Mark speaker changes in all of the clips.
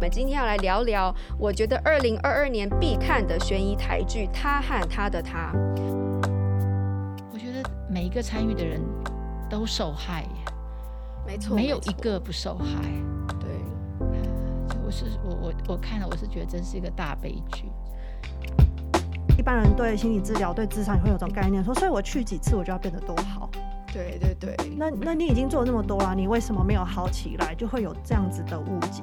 Speaker 1: 我们今天要来聊聊，我觉得二零二二年必看的悬疑台剧《他和他的他》。
Speaker 2: 我觉得每一个参与的人都受害，
Speaker 1: 没错，
Speaker 2: 没有一个不受害。
Speaker 1: 对，
Speaker 2: 我是我我我看了，我是觉得真是一个大悲剧。
Speaker 3: 一般人对心理治疗、对智商也会有种概念，说，所以我去几次，我就要变得多好。
Speaker 1: 对对对，
Speaker 3: 那那你已经做了那么多了，你为什么没有好起来？就会有这样子的误解。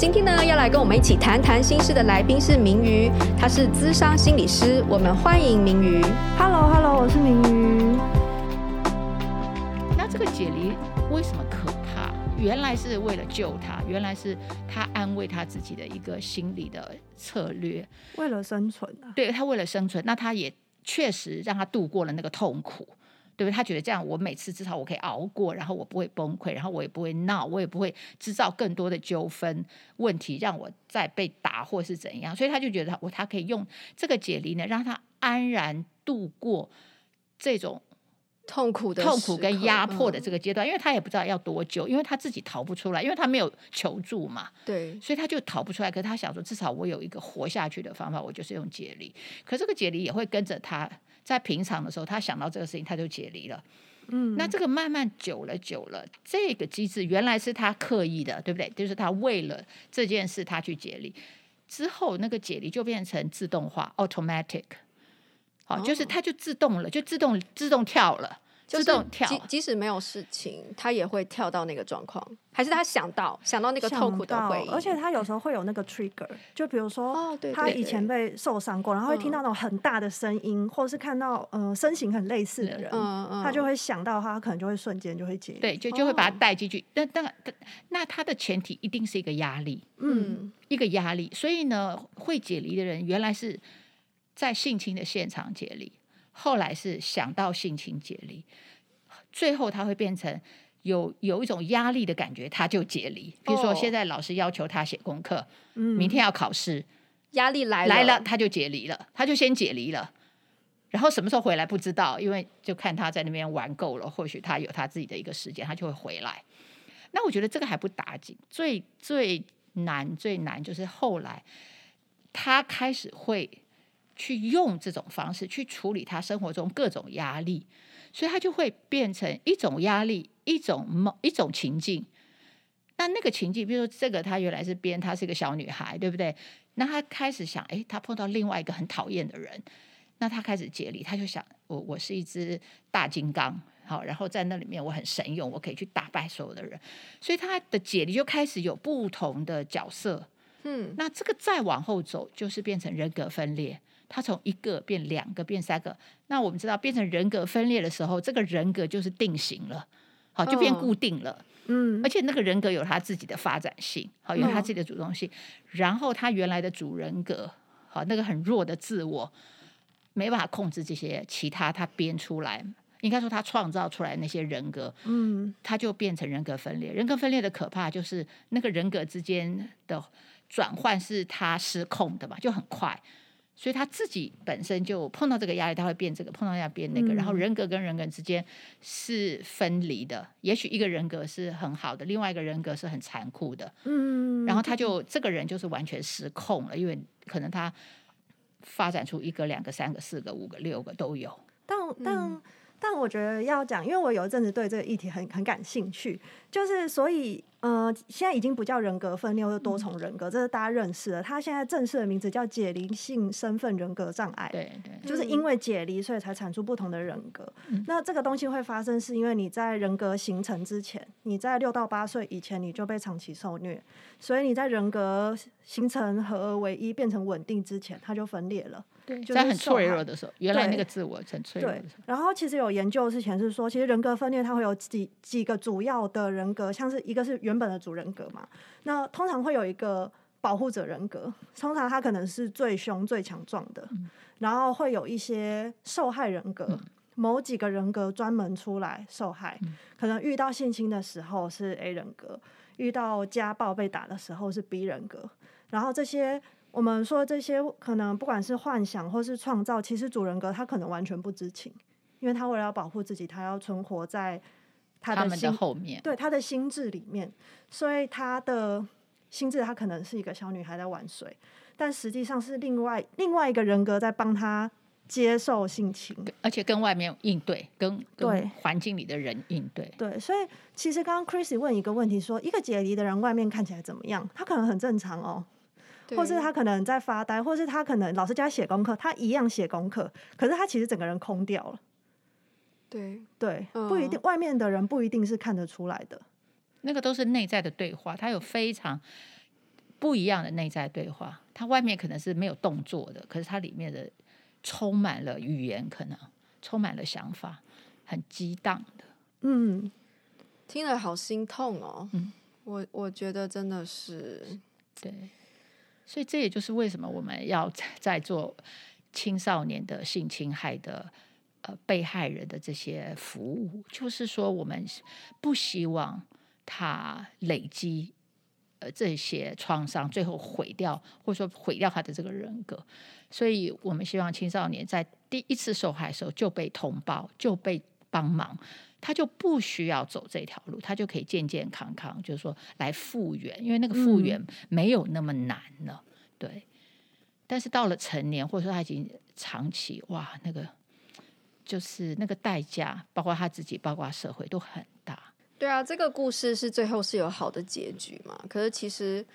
Speaker 1: 今天呢，要来跟我们一起谈谈心事的来宾是明瑜，他是咨商心理师，我们欢迎明瑜。
Speaker 3: Hello，Hello，我是明瑜。
Speaker 2: 那这个解离为什么可怕？原来是为了救他，原来是他安慰他自己的一个心理的策略，
Speaker 3: 为了生存啊。
Speaker 2: 对，他为了生存，那他也确实让他度过了那个痛苦。对不对？他觉得这样，我每次至少我可以熬过，然后我不会崩溃，然后我也不会闹，我也不会制造更多的纠纷问题，让我再被打或是怎样。所以他就觉得我他可以用这个解离呢，让他安然度过这种
Speaker 1: 痛苦的
Speaker 2: 痛苦跟压迫的这个阶段，因为他也不知道要多久，因为他自己逃不出来，因为他没有求助嘛。
Speaker 1: 对，
Speaker 2: 所以他就逃不出来。可是他想说，至少我有一个活下去的方法，我就是用解离。可这个解离也会跟着他。在平常的时候，他想到这个事情，他就解离了。嗯，那这个慢慢久了久了，这个机制原来是他刻意的，对不对？就是他为了这件事，他去解离之后，那个解离就变成自动化 （automatic）。好，就是它就自动了，就自动自动跳了。自动跳，
Speaker 1: 即即使没有事情，他也会跳到那个状况，还是他想到想到那个痛苦的回忆，
Speaker 3: 而且他有时候会有那个 trigger，就比如说，他以前被受伤过，然后会听到那种很大的声音，或者是看到呃身形很类似的人，他就会想到他可能就会瞬间就会解，
Speaker 2: 对，就就会把他带进去。但但那他的前提一定是一个压力，嗯，一个压力。所以呢，会解离的人原来是在性侵的现场解离。后来是想到性情解离，最后他会变成有有一种压力的感觉，他就解离。比如说现在老师要求他写功课，嗯，明天要考试，
Speaker 1: 压力来了
Speaker 2: 来了，他就解离了，他就先解离了。然后什么时候回来不知道，因为就看他在那边玩够了，或许他有他自己的一个时间，他就会回来。那我觉得这个还不打紧，最最难最难就是后来他开始会。去用这种方式去处理他生活中各种压力，所以他就会变成一种压力，一种某，一种情境。那那个情境，比如说这个，他原来是编，她是一个小女孩，对不对？那他开始想，哎，他碰到另外一个很讨厌的人，那他开始解离，他就想，我我是一只大金刚，好，然后在那里面我很神勇，我可以去打败所有的人，所以他的解离就开始有不同的角色。嗯，那这个再往后走，就是变成人格分裂。他从一个变两个变三个，那我们知道变成人格分裂的时候，这个人格就是定型了，好，就变固定了，嗯，而且那个人格有他自己的发展性，好，有他自己的主动性，然后他原来的主人格，好，那个很弱的自我，没办法控制这些其他他编出来，应该说他创造出来那些人格，嗯，他就变成人格分裂。人格分裂的可怕就是那个人格之间的转换是他失控的嘛，就很快。所以他自己本身就碰到这个压力，他会变这个；碰到要变那个，然后人格跟人格之间是分离的。也许一个人格是很好的，另外一个人格是很残酷的。嗯，然后他就这个人就是完全失控了，因为可能他发展出一个、两个、三个、四个、五个、六个都有。
Speaker 3: 但但。嗯但我觉得要讲，因为我有一阵子对这个议题很很感兴趣，就是所以，呃，现在已经不叫人格分裂或者多重人格，嗯、这是大家认识的。他现在正式的名字叫解离性身份人格障碍，
Speaker 2: 对对，
Speaker 3: 就是因为解离，所以才产出不同的人格。嗯、那这个东西会发生，是因为你在人格形成之前，你在六到八岁以前你就被长期受虐，所以你在人格形成合而为一变成稳定之前，它就分裂了。
Speaker 2: 在很脆弱的时候，原来那个自我很脆弱的时候。
Speaker 3: 然后其实有研究之前是说，其实人格分裂它会有几几个主要的人格，像是一个是原本的主人格嘛，那通常会有一个保护者人格，通常他可能是最凶、最强壮的，然后会有一些受害人格，某几个人格专门出来受害，可能遇到性侵的时候是 A 人格，遇到家暴被打的时候是 B 人格，然后这些我们说这些可能不管是幻想或是创造，其实主人格他可能完全不知情，因为他为了要保护自己，他要存活在他的心
Speaker 2: 后面，
Speaker 3: 对他的心智里面，所以他的。心智他可能是一个小女孩在玩水，但实际上是另外另外一个人格在帮他接受性情，
Speaker 2: 而且跟外面应对，跟对环境里的人应对。
Speaker 3: 对，所以其实刚刚 Chrissy 问一个问题说，说一个解离的人外面看起来怎么样？他可能很正常哦，或是他可能在发呆，或是他可能老师叫他写功课，他一样写功课，可是他其实整个人空掉了。
Speaker 1: 对
Speaker 3: 对，不一定，外面的人不一定是看得出来的。
Speaker 2: 那个都是内在的对话，他有非常不一样的内在对话。他外面可能是没有动作的，可是他里面的充满了语言，可能充满了想法，很激荡的。
Speaker 1: 嗯，听了好心痛哦。嗯，我我觉得真的是
Speaker 2: 对，所以这也就是为什么我们要在做青少年的性侵害的呃被害人的这些服务，就是说我们不希望。他累积呃这些创伤，最后毁掉或者说毁掉他的这个人格，所以我们希望青少年在第一次受害的时候就被通报，就被帮忙，他就不需要走这条路，他就可以健健康康，就是说来复原，因为那个复原没有那么难了，嗯、对。但是到了成年，或者说他已经长期，哇，那个就是那个代价，包括他自己，包括社会都很大。
Speaker 1: 对啊，这个故事是最后是有好的结局嘛？可是其实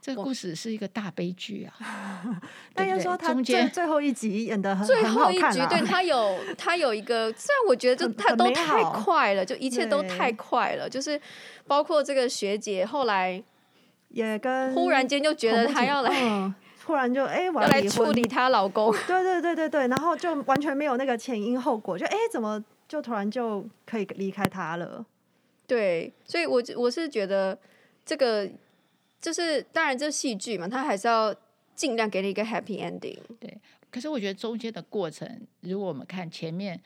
Speaker 2: 这个故事是一个大悲剧啊！
Speaker 3: 但又说他最最后一集演的很
Speaker 1: 最后一集，
Speaker 3: 啊、
Speaker 1: 对他有他有一个，虽然我觉得就他都太快了，就一切都太快了，就是包括这个学姐后来
Speaker 3: 也跟
Speaker 1: 忽然间就觉得她要来，
Speaker 3: 嗯、突然就哎，我要，
Speaker 1: 要来处理她老公，
Speaker 3: 对对对对对，然后就完全没有那个前因后果，就哎怎么就突然就可以离开他了？
Speaker 1: 对，所以我，我我是觉得这个就是当然，这戏剧嘛，他还是要尽量给你一个 happy ending。
Speaker 2: 对，可是我觉得中间的过程，如果我们看前面，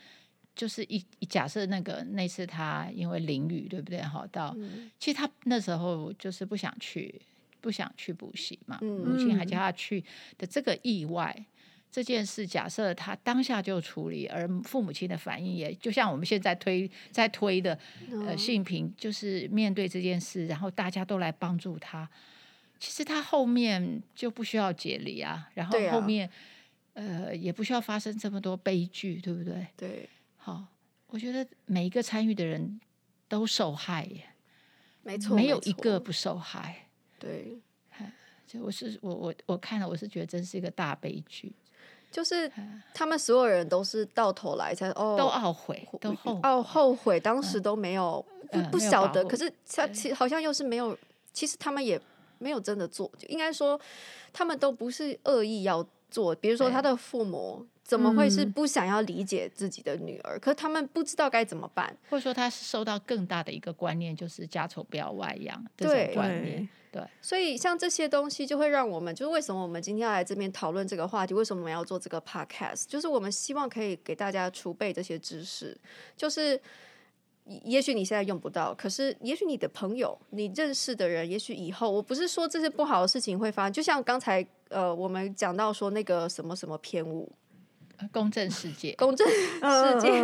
Speaker 2: 就是一假设那个那次他因为淋雨，对不对？好到，嗯、其实他那时候就是不想去，不想去补习嘛，嗯、母亲还叫他去的这个意外。这件事，假设他当下就处理，而父母亲的反应也就像我们现在推在推的，呃，性平就是面对这件事，然后大家都来帮助他。其实他后面就不需要解离啊，然后后面、啊、呃也不需要发生这么多悲剧，对不对？
Speaker 1: 对，
Speaker 2: 好，我觉得每一个参与的人都受害耶，
Speaker 1: 没错，
Speaker 2: 没有一个不受害。
Speaker 1: 对，
Speaker 2: 就我是我我我看了，我是觉得真是一个大悲剧。
Speaker 1: 就是他们所有人都是到头来才哦，
Speaker 2: 都懊悔，都后
Speaker 1: 哦后悔，当时都没有、嗯、不不晓得，可是他其实好像又是没有，其实他们也没有真的做，就应该说他们都不是恶意要做。比如说他的父母怎么会是不想要理解自己的女儿？嗯、可是他们不知道该怎么办，
Speaker 2: 或者说他是受到更大的一个观念，就是家丑不要外扬这种观念。对，
Speaker 1: 所以像这些东西就会让我们，就是为什么我们今天要来这边讨论这个话题？为什么我们要做这个 podcast？就是我们希望可以给大家储备这些知识。就是也许你现在用不到，可是也许你的朋友、你认识的人，也许以后，我不是说这些不好的事情会发生。就像刚才呃，我们讲到说那个什么什么偏误，
Speaker 2: 公正世界，
Speaker 1: 公正 世界，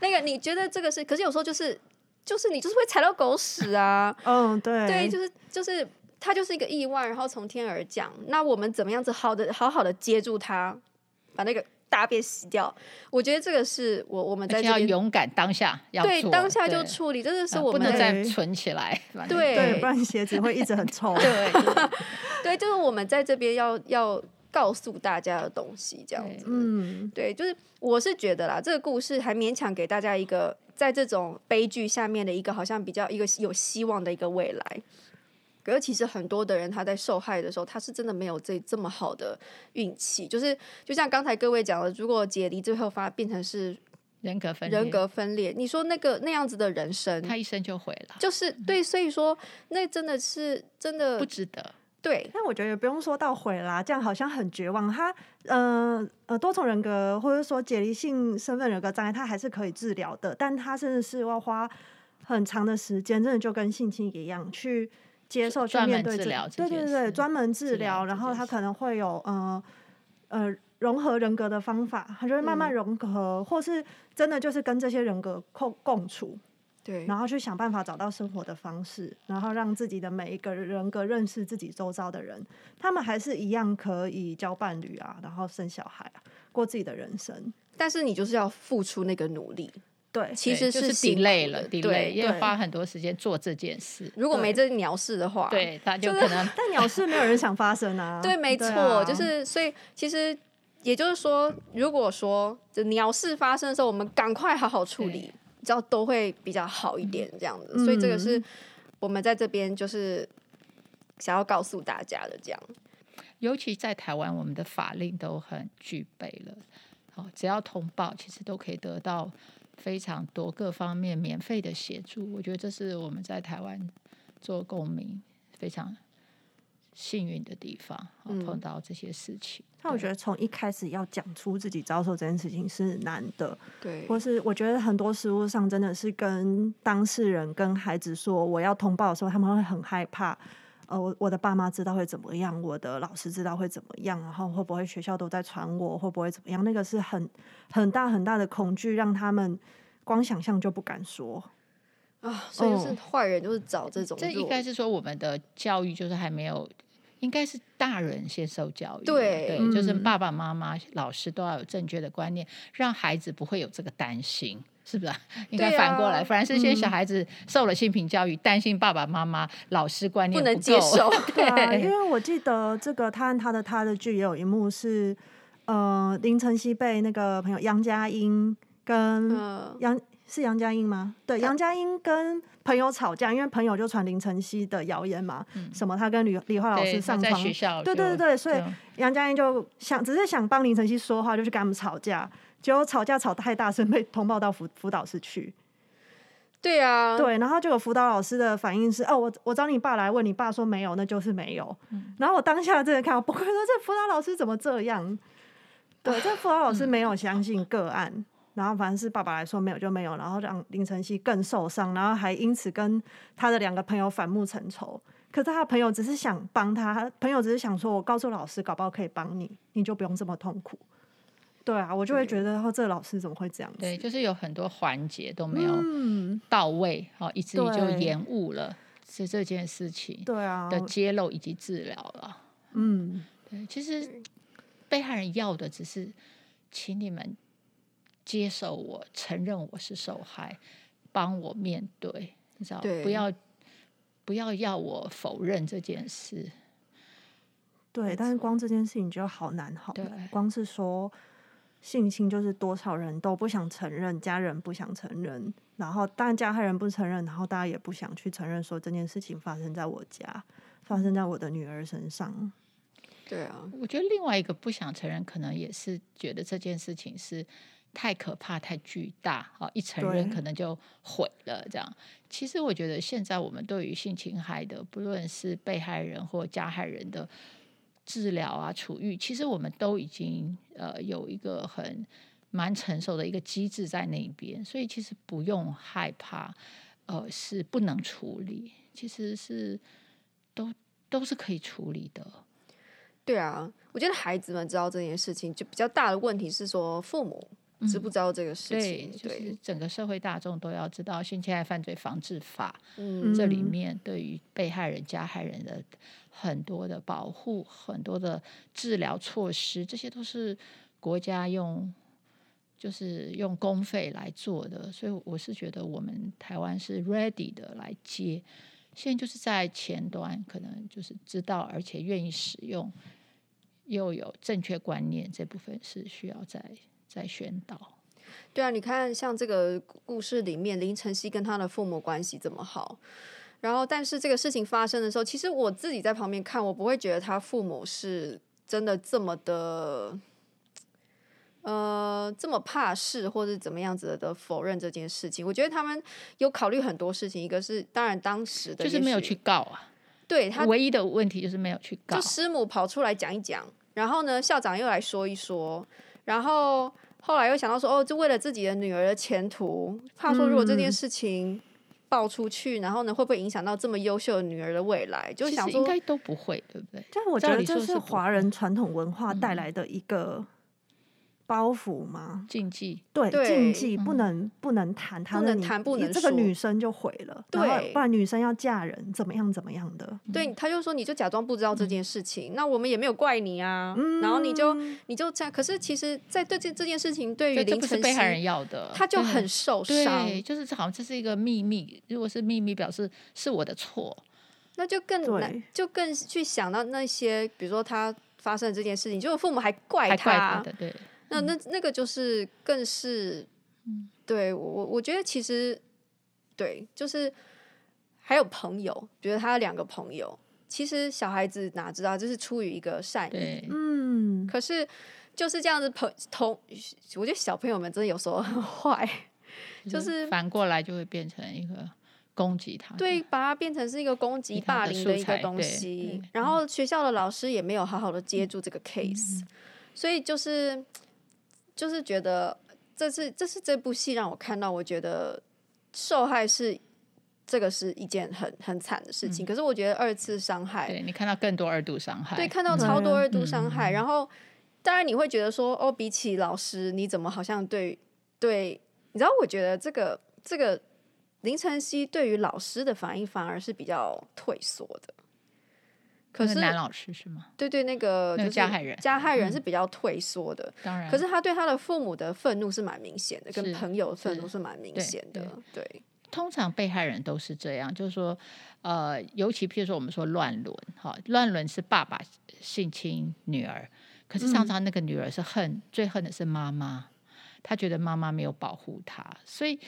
Speaker 1: 那个你觉得这个是？可是有时候就是就是你就是会踩到狗屎啊！
Speaker 3: 嗯，对，
Speaker 1: 对，就是就是。它就是一个意外，然后从天而降。那我们怎么样子好的好好的接住它，把那个大便洗掉？我觉得这个是我我们在这
Speaker 2: 要勇敢当下要
Speaker 1: 对当下就处理，这个是我们
Speaker 2: 不能再存起来，
Speaker 1: 对
Speaker 3: 对，不然鞋子会一直很臭。
Speaker 1: 对 对，就是我们在这边要要告诉大家的东西，这样子。嗯，对，就是我是觉得啦，这个故事还勉强给大家一个在这种悲剧下面的一个好像比较一个有希望的一个未来。可是其实很多的人他在受害的时候，他是真的没有这这么好的运气。就是就像刚才各位讲的，如果解离最后发变成是
Speaker 2: 人格分裂，
Speaker 1: 人格分裂，你说那个那样子的人生，
Speaker 2: 他一生就毁了。
Speaker 1: 就是对，所以说那真的是真的
Speaker 2: 不值得。
Speaker 1: 对，
Speaker 3: 但我觉得也不用说到毁啦，这样好像很绝望。他，呃呃，多重人格或者说解离性身份人格障碍，他还是可以治疗的，但他甚至是要花很长的时间，真的就跟性侵一样，去接受去面对
Speaker 2: 治疗，
Speaker 3: 对对对，专门治疗，然后他可能会有呃呃融合人格的方法，他就会慢慢融合，嗯、或是真的就是跟这些人格共共处。
Speaker 1: 对，
Speaker 3: 然后去想办法找到生活的方式，然后让自己的每一个人格认识自己周遭的人，他们还是一样可以交伴侣啊，然后生小孩啊，过自己的人生。
Speaker 1: 但是你就是要付出那个努力，
Speaker 3: 对，
Speaker 1: 其实是
Speaker 2: 挺累了，挺累，因
Speaker 3: 为
Speaker 2: 花很多时间做这件事。
Speaker 1: 如果没这鸟事的话，
Speaker 2: 对，他就可能，
Speaker 3: 但鸟事没有人想发生啊。
Speaker 1: 对，没错，啊、就是所以其实也就是说，如果说这鸟事发生的时候，我们赶快好好处理。知道都会比较好一点，这样子，嗯、所以这个是我们在这边就是想要告诉大家的，这样。
Speaker 2: 尤其在台湾，我们的法令都很具备了，好，只要通报，其实都可以得到非常多各方面免费的协助。我觉得这是我们在台湾做公民非常幸运的地方，碰到这些事情。
Speaker 3: 那、嗯、我觉得从一开始要讲出自己遭受这件事情是难的，
Speaker 1: 对，
Speaker 3: 或是我觉得很多实务上真的是跟当事人跟孩子说我要通报的时候，他们会很害怕。呃，我我的爸妈知道会怎么样，我的老师知道会怎么样，然后会不会学校都在传我，会不会怎么样？那个是很很大很大的恐惧，让他们光想象就不敢说
Speaker 1: 啊。所以就是坏人就是找这种，
Speaker 2: 这应该是说我们的教育就是还没有。应该是大人先受教育，
Speaker 1: 对，
Speaker 2: 对，嗯、就是爸爸妈妈、老师都要有正确的观念，让孩子不会有这个担心，是不是？啊 应该反过来，啊、反而是些小孩子受了性平教育，担、嗯、心爸爸妈妈、老师观念不，
Speaker 1: 不能接受。
Speaker 3: 对、啊，因为我记得这个他和他的他的剧也有一幕是，呃，林晨曦被那个朋友杨佳音跟杨。呃是杨佳音吗？对，杨佳音跟朋友吵架，因为朋友就传林晨曦的谣言嘛，嗯、什么他跟李李焕老师上床，对对对对，所以杨佳音就想只是想帮林晨曦说话，就去跟他们吵架，结果吵架吵太大声，被通报到辅辅导室去。
Speaker 1: 对啊，
Speaker 3: 对，然后就有辅导老师的反应是，哦，我我找你爸来问，你爸说没有，那就是没有。嗯、然后我当下真的看我，不会说这辅导老师怎么这样？对，这辅导老师没有相信个案。嗯然后反正是爸爸来说没有就没有，然后让林晨曦更受伤，然后还因此跟他的两个朋友反目成仇。可是他的朋友只是想帮他，他朋友只是想说，我告诉老师，搞不好可以帮你，你就不用这么痛苦。对啊，我就会觉得，然后这个老师怎么会这样子？
Speaker 2: 对，就是有很多环节都没有到位，好、嗯，以至于就延误了是这件事情对啊的揭露以及治疗了。嗯，对，其实被害人要的只是请你们。接受我，承认我是受害，帮我面对，你知道，不要不要要我否认这件事。
Speaker 3: 对，但是光这件事情就好难，好难。光是说性侵，就是多少人都不想承认，家人不想承认，然后当然加害人不承认，然后大家也不想去承认，说这件事情发生在我家，发生在我的女儿身上。
Speaker 1: 对啊，
Speaker 2: 我觉得另外一个不想承认，可能也是觉得这件事情是。太可怕，太巨大，好，一承认可能就毁了。这样，其实我觉得现在我们对于性侵害的，不论是被害人或加害人的治疗啊、处遇，其实我们都已经呃有一个很蛮成熟的一个机制在那边，所以其实不用害怕，呃，是不能处理，其实是都都是可以处理的。
Speaker 1: 对啊，我觉得孩子们知道这件事情，就比较大的问题是说父母。知不知道这个事情？
Speaker 2: 嗯、对，就是整个社会大众都要知道《性侵害犯罪防治法》嗯，这里面对于被害人、加害人的很多的保护、很多的治疗措施，这些都是国家用就是用公费来做的。所以我是觉得我们台湾是 ready 的来接，现在就是在前端，可能就是知道而且愿意使用，又有正确观念，这部分是需要再再宣导，
Speaker 1: 对啊，你看像这个故事里面，林晨曦跟他的父母关系这么好，然后但是这个事情发生的时候，其实我自己在旁边看，我不会觉得他父母是真的这么的，呃，这么怕事或者怎么样子的，否认这件事情。我觉得他们有考虑很多事情，一个是当然当时的
Speaker 2: 就是没有去告啊。
Speaker 1: 对他
Speaker 2: 唯一的问题就是没有去告，
Speaker 1: 就师母跑出来讲一讲，然后呢，校长又来说一说，然后后来又想到说，哦，就为了自己的女儿的前途，怕说如果这件事情爆出去，嗯、然后呢，会不会影响到这么优秀的女儿的未来？就想说
Speaker 2: 应该都不会，对不对？
Speaker 3: 但我觉得这是华人传统文化带来的一个。包袱吗？
Speaker 2: 禁忌
Speaker 3: 对，禁忌不能不能谈，他的
Speaker 1: 谈不能
Speaker 3: 这个女生就毁了，对，不然女生要嫁人怎么样怎么样的？
Speaker 1: 对，他就说你就假装不知道这件事情，那我们也没有怪你啊，然后你就你就这样，可是其实，在对这这件事情对于林晨曦
Speaker 2: 被害人要的，
Speaker 1: 他就很受伤，对
Speaker 2: 就是好像这是一个秘密，如果是秘密，表示是我的错，
Speaker 1: 那就更难，就更去想到那些，比如说他发生的这件事情，结果父母还怪他，对。那那那个就是更是，嗯、对我我觉得其实，对，就是还有朋友，觉得他有两个朋友，其实小孩子哪知道，就是出于一个善意，嗯，可是就是这样子朋同，我觉得小朋友们真的有时候很坏，就是
Speaker 2: 反过来就会变成一个攻击他，
Speaker 1: 对，把它变成是一个攻击霸凌的一个东西，然后学校的老师也没有好好的接住这个 case，、嗯、所以就是。就是觉得这是这是这部戏让我看到，我觉得受害是这个是一件很很惨的事情。嗯、可是我觉得二次伤害，
Speaker 2: 对你看到更多二度伤害，
Speaker 1: 对，看到超多二度伤害。嗯、然后当然你会觉得说，哦，比起老师，你怎么好像对对？你知道，我觉得这个这个林晨曦对于老师的反应反而是比较退缩的。可是
Speaker 2: 男老师是吗？
Speaker 1: 对对，那个就是
Speaker 2: 加害人，
Speaker 1: 加害人是比较退缩的。
Speaker 2: 当然，
Speaker 1: 可是他对他的父母的愤怒是蛮明显的，跟朋友的愤怒是蛮明显的。对，
Speaker 2: 通常被害人都是这样，就是说，呃，尤其譬如说我们说乱伦，哈，乱伦是爸爸性侵女儿，可是常常那个女儿是恨，最恨的是妈妈，她觉得妈妈没有保护她，所以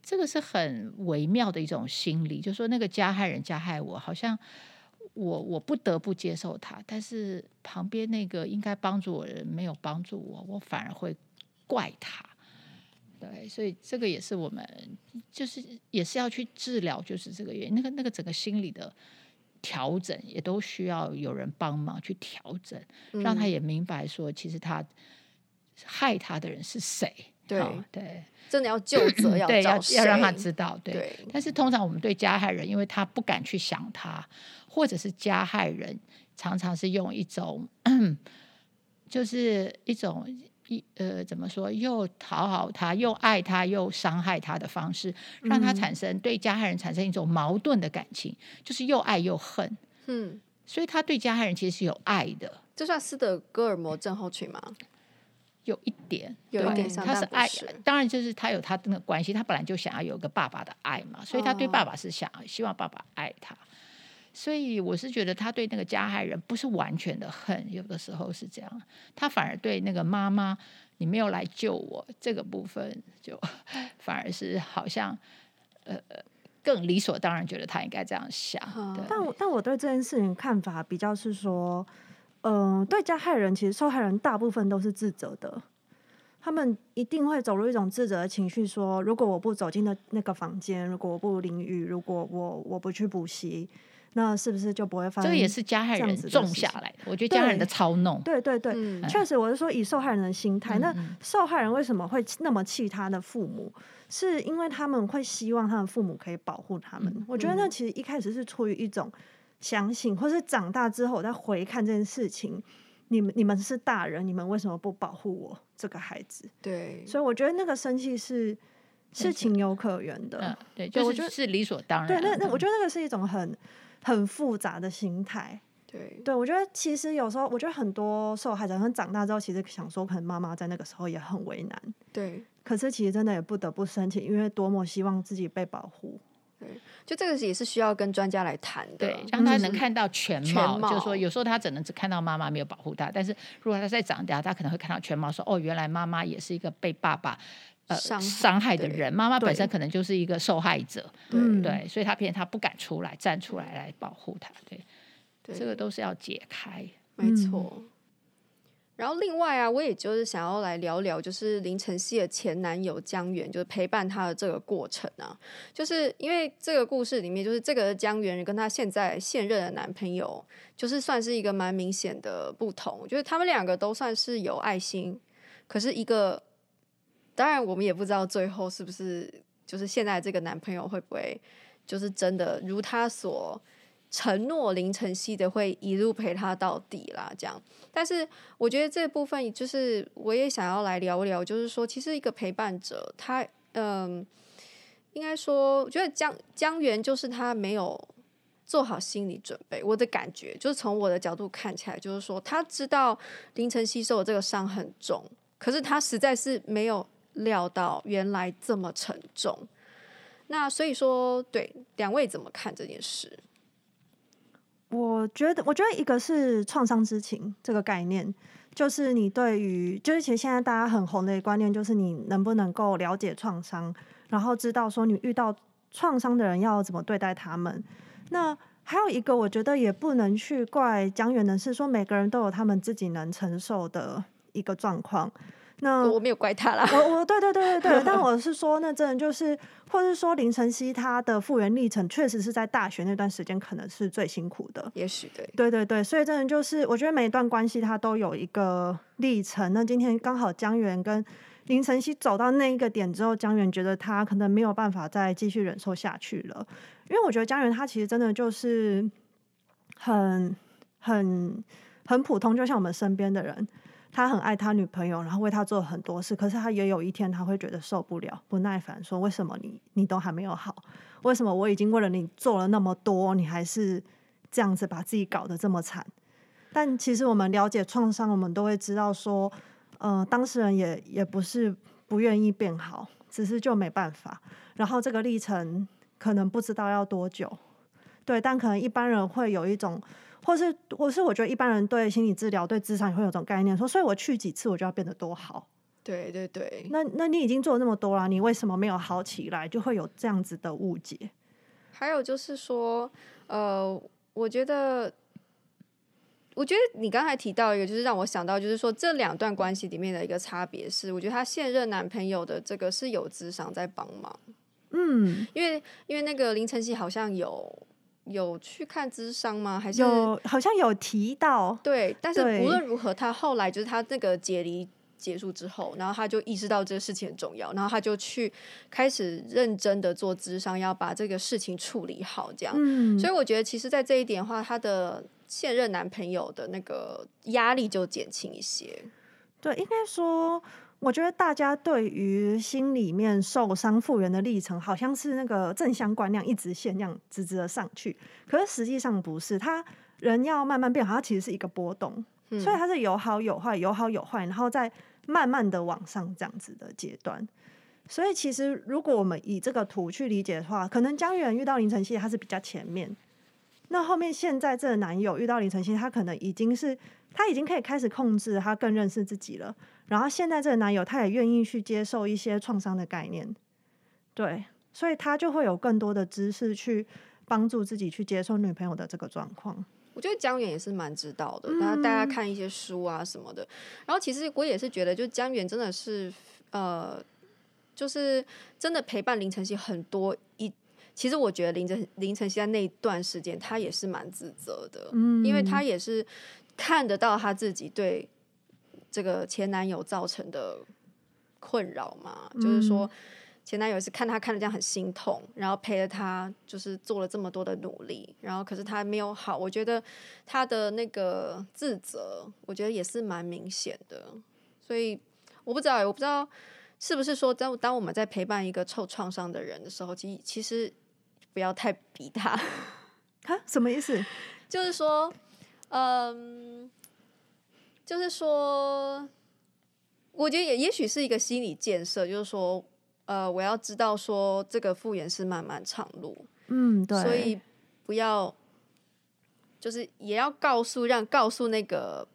Speaker 2: 这个是很微妙的一种心理，就是说那个加害人加害我，好像。我我不得不接受他，但是旁边那个应该帮助我的人没有帮助我，我反而会怪他。对，所以这个也是我们就是也是要去治疗，就是这个原因。那个那个整个心理的调整也都需要有人帮忙去调整，让他也明白说，其实他害他的人是谁。对对，
Speaker 1: 真的要究责，要
Speaker 2: 对要要让他知道。对，对但是通常我们对加害人，因为他不敢去想他。或者是加害人，常常是用一种，就是一种一呃，怎么说，又讨好他，又爱他，又伤害他的方式，让他产生对加害人产生一种矛盾的感情，就是又爱又恨。嗯，所以他对加害人其实是有爱的。
Speaker 1: 这算斯德哥尔摩症候群吗？
Speaker 2: 有一点，
Speaker 1: 有一点，
Speaker 2: 他是爱，当然就是他有他的那个关系，他本来就想要有个爸爸的爱嘛，所以他对爸爸是想希望爸爸爱他。所以我是觉得他对那个加害人不是完全的恨，有的时候是这样，他反而对那个妈妈，你没有来救我这个部分，就 反而是好像呃更理所当然，觉得他应该这样想。对。
Speaker 3: 但我但我对这件事情看法比较是说，嗯、呃，对加害人其实受害人大部分都是自责的，他们一定会走入一种自责的情绪，说如果我不走进那那个房间，如果我不淋雨，如果我我不去补习。那是不是就不会发生？
Speaker 2: 这个也是加害人种下来的。我觉得加害人的操弄，
Speaker 3: 对对对，嗯、确实，我是说以受害人的心态。嗯、那受害人为什么会那么气他的父母？是因为他们会希望他的父母可以保护他们。嗯、我觉得那其实一开始是出于一种相信，或是长大之后再回看这件事情。你们你们是大人，你们为什么不保护我这个孩子？
Speaker 1: 对，
Speaker 3: 所以我觉得那个生气是是情有可原的。
Speaker 2: 嗯、对，就是、是理所当然。
Speaker 3: 对，那那我觉得那个是一种很。很复杂的心态，
Speaker 1: 对
Speaker 3: 对，我觉得其实有时候，我觉得很多受害者，他长大之后，其实想说，可能妈妈在那个时候也很为难，
Speaker 1: 对。
Speaker 3: 可是其实真的也不得不生气，因为多么希望自己被保护，
Speaker 1: 对。就这个也是需要跟专家来谈的，
Speaker 2: 对，让他能看到全貌。就是说，有时候他只能只看到妈妈没有保护他，但是如果他再长大，他可能会看到全貌，说哦，原来妈妈也是一个被爸爸。呃，伤害的人，妈妈本身可能就是一个受害者，对对，所以他偏他不敢出来站出来来保护他，对，这个都是要解开，
Speaker 1: 没错。然后另外啊，我也就是想要来聊聊，就是林晨曦的前男友江源，就是陪伴他的这个过程啊。就是因为这个故事里面，就是这个江源跟他现在现任的男朋友，就是算是一个蛮明显的不同。我觉得他们两个都算是有爱心，可是一个，当然我们也不知道最后是不是，就是现在这个男朋友会不会，就是真的如他所。承诺林晨曦的会一路陪他到底啦，这样。但是我觉得这部分就是我也想要来聊聊，就是说，其实一个陪伴者，他嗯，应该说，我觉得江江源就是他没有做好心理准备。我的感觉就是从我的角度看起来，就是说他知道林晨曦受的这个伤很重，可是他实在是没有料到原来这么沉重。那所以说，对两位怎么看这件事？
Speaker 3: 我觉得，我觉得一个是创伤知情这个概念，就是你对于，就是其实现在大家很红的一个观念，就是你能不能够了解创伤，然后知道说你遇到创伤的人要怎么对待他们。那还有一个，我觉得也不能去怪江源的是说，每个人都有他们自己能承受的一个状况。那
Speaker 1: 我没有怪他啦，
Speaker 3: 我我对对对对对，但 我是说，那真的就是，或是说林晨曦他的复原历程，确实是在大学那段时间可能是最辛苦的，
Speaker 1: 也许对，
Speaker 3: 对对对，所以真的就是，我觉得每一段关系它都有一个历程。那今天刚好江源跟林晨曦走到那一个点之后，江源觉得他可能没有办法再继续忍受下去了，因为我觉得江源他其实真的就是很很很普通，就像我们身边的人。他很爱他女朋友，然后为他做很多事。可是他也有一天他会觉得受不了、不耐烦，说：“为什么你你都还没有好？为什么我已经为了你做了那么多，你还是这样子把自己搞得这么惨？”但其实我们了解创伤，我们都会知道说，呃，当事人也也不是不愿意变好，只是就没办法。然后这个历程可能不知道要多久，对，但可能一般人会有一种。或是，或是，我觉得一般人对心理治疗、对智商也会有种概念，说，所以我去几次，我就要变得多好。
Speaker 1: 对对对。
Speaker 3: 那那你已经做了那么多了，你为什么没有好起来？就会有这样子的误解。
Speaker 1: 还有就是说，呃，我觉得，我觉得你刚才提到一个，就是让我想到，就是说这两段关系里面的一个差别是，我觉得她现任男朋友的这个是有智商在帮忙。嗯，因为因为那个林晨曦好像有。有去看智商吗？还是
Speaker 3: 有？好像有提到。
Speaker 1: 对，但是无论如何，他后来就是他那个解离结束之后，然后他就意识到这个事情很重要，然后他就去开始认真的做智商，要把这个事情处理好。这样，嗯，所以我觉得，其实，在这一点的话，他的现任男朋友的那个压力就减轻一些。
Speaker 3: 对，应该说。我觉得大家对于心里面受伤复原的历程，好像是那个正相关那样一直线这样直直的上去，可是实际上不是。他人要慢慢变好，它其实是一个波动，嗯、所以它是有好有坏，有好有坏，然后再慢慢的往上这样子的阶段。所以其实如果我们以这个图去理解的话，可能江源遇到林晨曦，他是比较前面。那后面现在这个男友遇到林晨曦，他可能已经是他已经可以开始控制，他更认识自己了。然后现在这个男友他也愿意去接受一些创伤的概念，对，所以他就会有更多的知识去帮助自己去接受女朋友的这个状况。
Speaker 1: 我觉得江源也是蛮知道的，然后大家看一些书啊什么的。然后其实我也是觉得，就江源真的是呃，就是真的陪伴林晨曦很多一。其实我觉得林晨林晨曦在那一段时间他也是蛮自责的，嗯，因为他也是看得到他自己对。这个前男友造成的困扰嘛，嗯、就是说前男友是看他看了这样很心痛，然后陪着他，就是做了这么多的努力，然后可是他没有好，我觉得他的那个自责，我觉得也是蛮明显的。所以我不知道，我不知道是不是说，当当我们在陪伴一个受创伤的人的时候，其其实不要太逼他
Speaker 3: 啊？什么意思？
Speaker 1: 就是说，嗯。就是说，我觉得也也许是一个心理建设，就是说，呃，我要知道说这个复原是漫漫长路，
Speaker 3: 嗯，对，
Speaker 1: 所以不要，就是也要告诉让告诉那个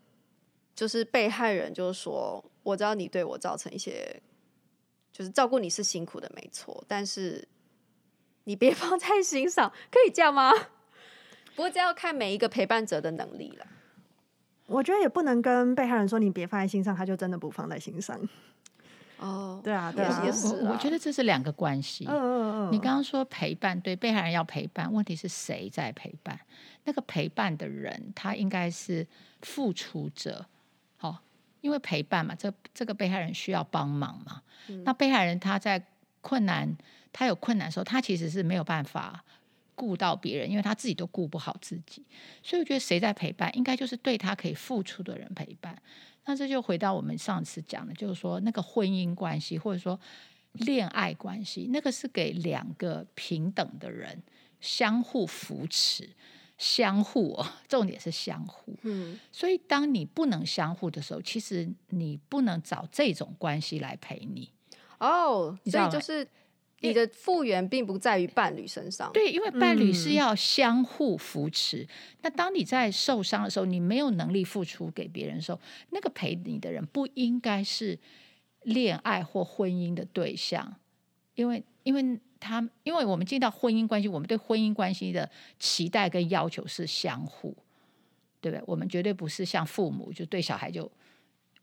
Speaker 1: 就是被害人，就是说，我知道你对我造成一些，就是照顾你是辛苦的，没错，但是你别 放在心上，可以这样吗？不过这要看每一个陪伴者的能力了。
Speaker 3: 我觉得也不能跟被害人说你别放在心上，他就真的不放在心上。
Speaker 1: 哦，
Speaker 3: 对啊，对啊，
Speaker 1: 也是
Speaker 2: 我，我觉得这是两个关系。
Speaker 3: 嗯嗯嗯。
Speaker 2: 你刚刚说陪伴，对被害人要陪伴，问题是谁在陪伴？那个陪伴的人，他应该是付出者。好、哦，因为陪伴嘛，这这个被害人需要帮忙嘛。嗯、那被害人他在困难，他有困难的时候，他其实是没有办法顾到别人，因为他自己都顾不好自己。所以我觉得谁在陪伴，应该就是对他可以付出的人陪伴。那这就回到我们上次讲的，就是说那个婚姻关系或者说恋爱关系，那个是给两个平等的人相互扶持、相互哦，重点是相互。嗯，所以当你不能相互的时候，其实你不能找这种关系来陪你。
Speaker 1: 哦，所以就是。你的复原并不在于伴侣身上，
Speaker 2: 对，因为伴侣是要相互扶持。嗯、那当你在受伤的时候，你没有能力付出给别人的时候，那个陪你的人不应该是恋爱或婚姻的对象，因为，因为他，因为我们进到婚姻关系，我们对婚姻关系的期待跟要求是相互，对不对？我们绝对不是像父母就对小孩就。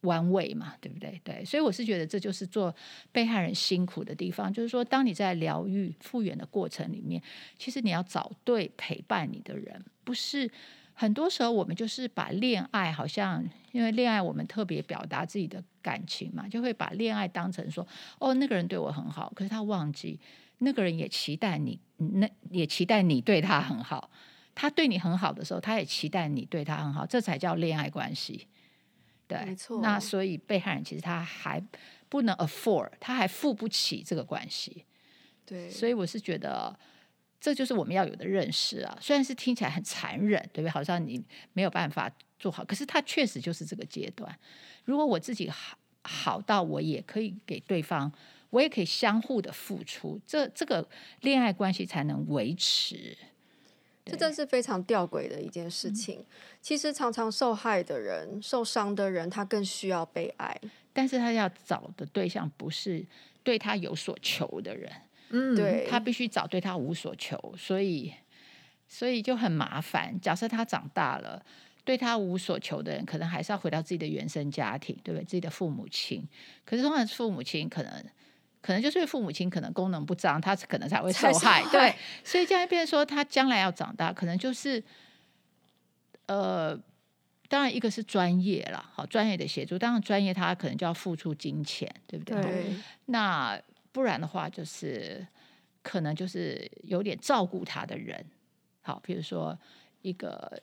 Speaker 2: 弯位嘛，对不对？对，所以我是觉得这就是做被害人辛苦的地方，就是说，当你在疗愈复原的过程里面，其实你要找对陪伴你的人，不是很多时候我们就是把恋爱好像，因为恋爱我们特别表达自己的感情嘛，就会把恋爱当成说，哦，那个人对我很好，可是他忘记那个人也期待你，那也期待你对他很好，他对你很好的时候，他也期待你对他很好，这才叫恋爱关系。对，没错。那所以被害人其实他还不能 afford，他还付不起这个关系。
Speaker 1: 对，
Speaker 2: 所以我是觉得这就是我们要有的认识啊。虽然是听起来很残忍，对不对？好像你没有办法做好，可是他确实就是这个阶段。如果我自己好好到我也可以给对方，我也可以相互的付出，这这个恋爱关系才能维持。
Speaker 1: 这真是非常吊诡的一件事情。嗯、其实，常常受害的人、受伤的人，他更需要被爱，
Speaker 2: 但是他要找的对象不是对他有所求的人。
Speaker 1: 嗯，对，
Speaker 2: 他必须找对他无所求，所以，所以就很麻烦。假设他长大了，对他无所求的人，可能还是要回到自己的原生家庭，对不对？自己的父母亲。可是，通常父母亲可能。可能就是父母亲可能功能不彰，他可能才会受害。对，所以这样变成说，他将来要长大，可能就是，呃，当然一个是专业了，好专业的协助，当然专业他可能就要付出金钱，对不对？
Speaker 1: 对。
Speaker 2: 那不然的话，就是可能就是有点照顾他的人，好，比如说一个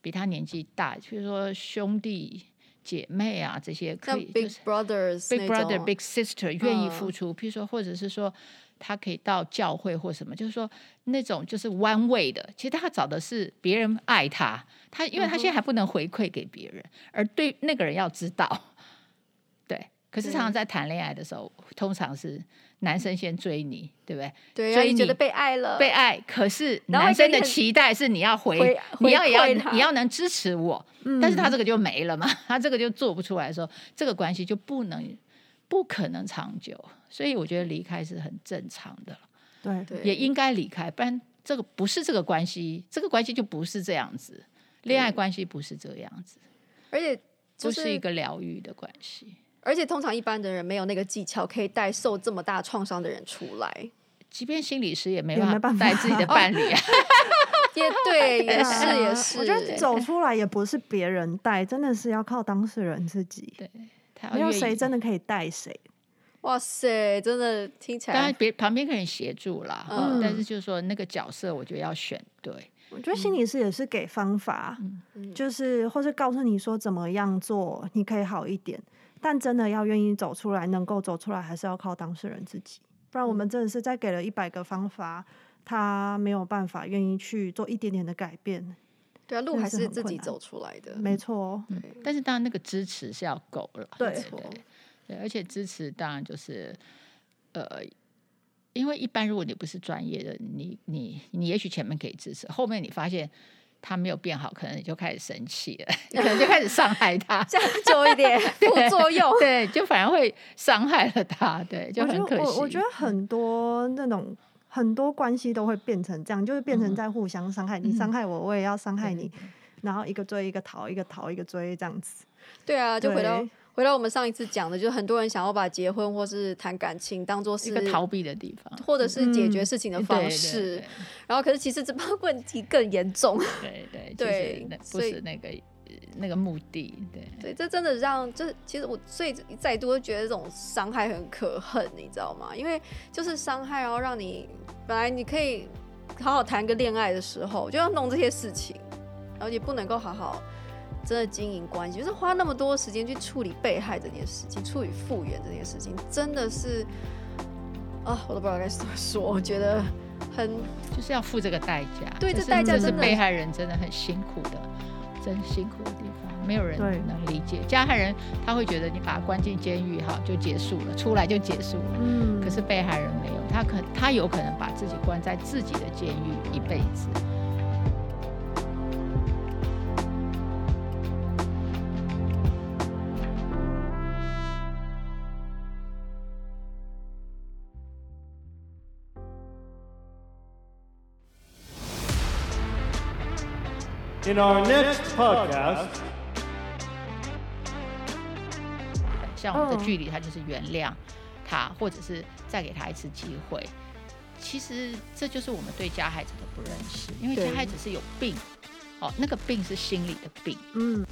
Speaker 2: 比他年纪大，比如说兄弟。姐妹啊，这些可以就是
Speaker 1: big brothers、
Speaker 2: big brother、big sister 愿意付出，譬如说，或者是说，他可以到教会或什么，就是说那种就是 one way 的。其实他找的是别人爱他，他因为他现在还不能回馈给别人，而对那个人要知道，对。可是常常在谈恋爱的时候，通常是。男生先追你，对不对？
Speaker 1: 对，所以你觉得被爱了，
Speaker 2: 被爱。可是男生的期待是你要回，回你要也要你要能支持我。嗯，但是他这个就没了嘛，他这个就做不出来的时候，这个关系就不能不可能长久。所以我觉得离开是很正常的，
Speaker 3: 对对，
Speaker 2: 也应该离开，不然这个不是这个关系，这个关系就不是这样子，恋爱关系不是这样子，
Speaker 1: 而且
Speaker 2: 不是一个疗愈的关系。
Speaker 1: 而且通常一般的人没有那个技巧，可以带受这么大创伤的人出来。
Speaker 2: 即便心理师也没办法带自己的伴侣啊。
Speaker 1: 也对，也是 也是。
Speaker 3: 我觉得走出来也不是别人带，真的是要靠当事人自己。
Speaker 2: 对，
Speaker 3: 没有谁真的可以带谁。
Speaker 1: 哇塞，真的听起来。
Speaker 2: 当然别旁边可以协助啦，嗯，但是就是说那个角色，我觉得要选对。
Speaker 3: 我觉得心理师也是给方法，嗯，就是或是告诉你说怎么样做，你可以好一点。但真的要愿意走出来，能够走出来，还是要靠当事人自己。不然我们真的是在给了一百个方法，他没有办法愿意去做一点点的改变。
Speaker 1: 对啊，路还是自己走出来的，
Speaker 3: 没错。
Speaker 2: 嗯，但是当然那个支持是要够了，
Speaker 3: 对
Speaker 2: 对，对，而且支持当然就是呃，因为一般如果你不是专业的，你你你也许前面可以支持，后面你发现。他没有变好，可能你就开始生气了，可能就开始伤害他，
Speaker 1: 这样就一点 副作用，
Speaker 2: 对，就反而会伤害了他，对，就很可惜。
Speaker 3: 我我，我觉得很多那种很多关系都会变成这样，就是变成在互相伤害，嗯、你伤害我，我也要伤害你。然后一个追一个逃，一个逃一个追这样子。
Speaker 1: 对啊，就回到
Speaker 3: 对
Speaker 1: 回到我们上一次讲的，就是很多人想要把结婚或是谈感情当做是
Speaker 2: 一个逃避的地方，
Speaker 1: 或者是解决事情的方式。
Speaker 2: 嗯、对对对
Speaker 1: 然后，可是其实这帮问题更严重。
Speaker 2: 对对
Speaker 1: 对，
Speaker 2: 那不是那个那个目的。对
Speaker 1: 对，这真的让这其实我所以再度会觉得这种伤害很可恨，你知道吗？因为就是伤害，然后让你本来你可以好好谈个恋爱的时候，就要弄这些事情，然后也不能够好好。真的经营关系，就是花那么多时间去处理被害这件事情，处理复原这件事情，真的是啊，我都不知道该怎么说。我觉得很
Speaker 2: 就是要付这个代价，
Speaker 1: 对，这代价真的
Speaker 2: 是被害人真的很辛苦的，真辛苦的地方，没有人能理解。加害人他会觉得你把他关进监狱哈就结束了，出来就结束了。嗯，可是被害人没有，他可他有可能把自己关在自己的监狱一辈子。
Speaker 4: In our next podcast，
Speaker 2: 像我们的距离，他就是原谅他，或者是再给他一次机会。其实这就是我们对加害者的不认识，因为加害者是有病，哦，那个病是心理的病。嗯。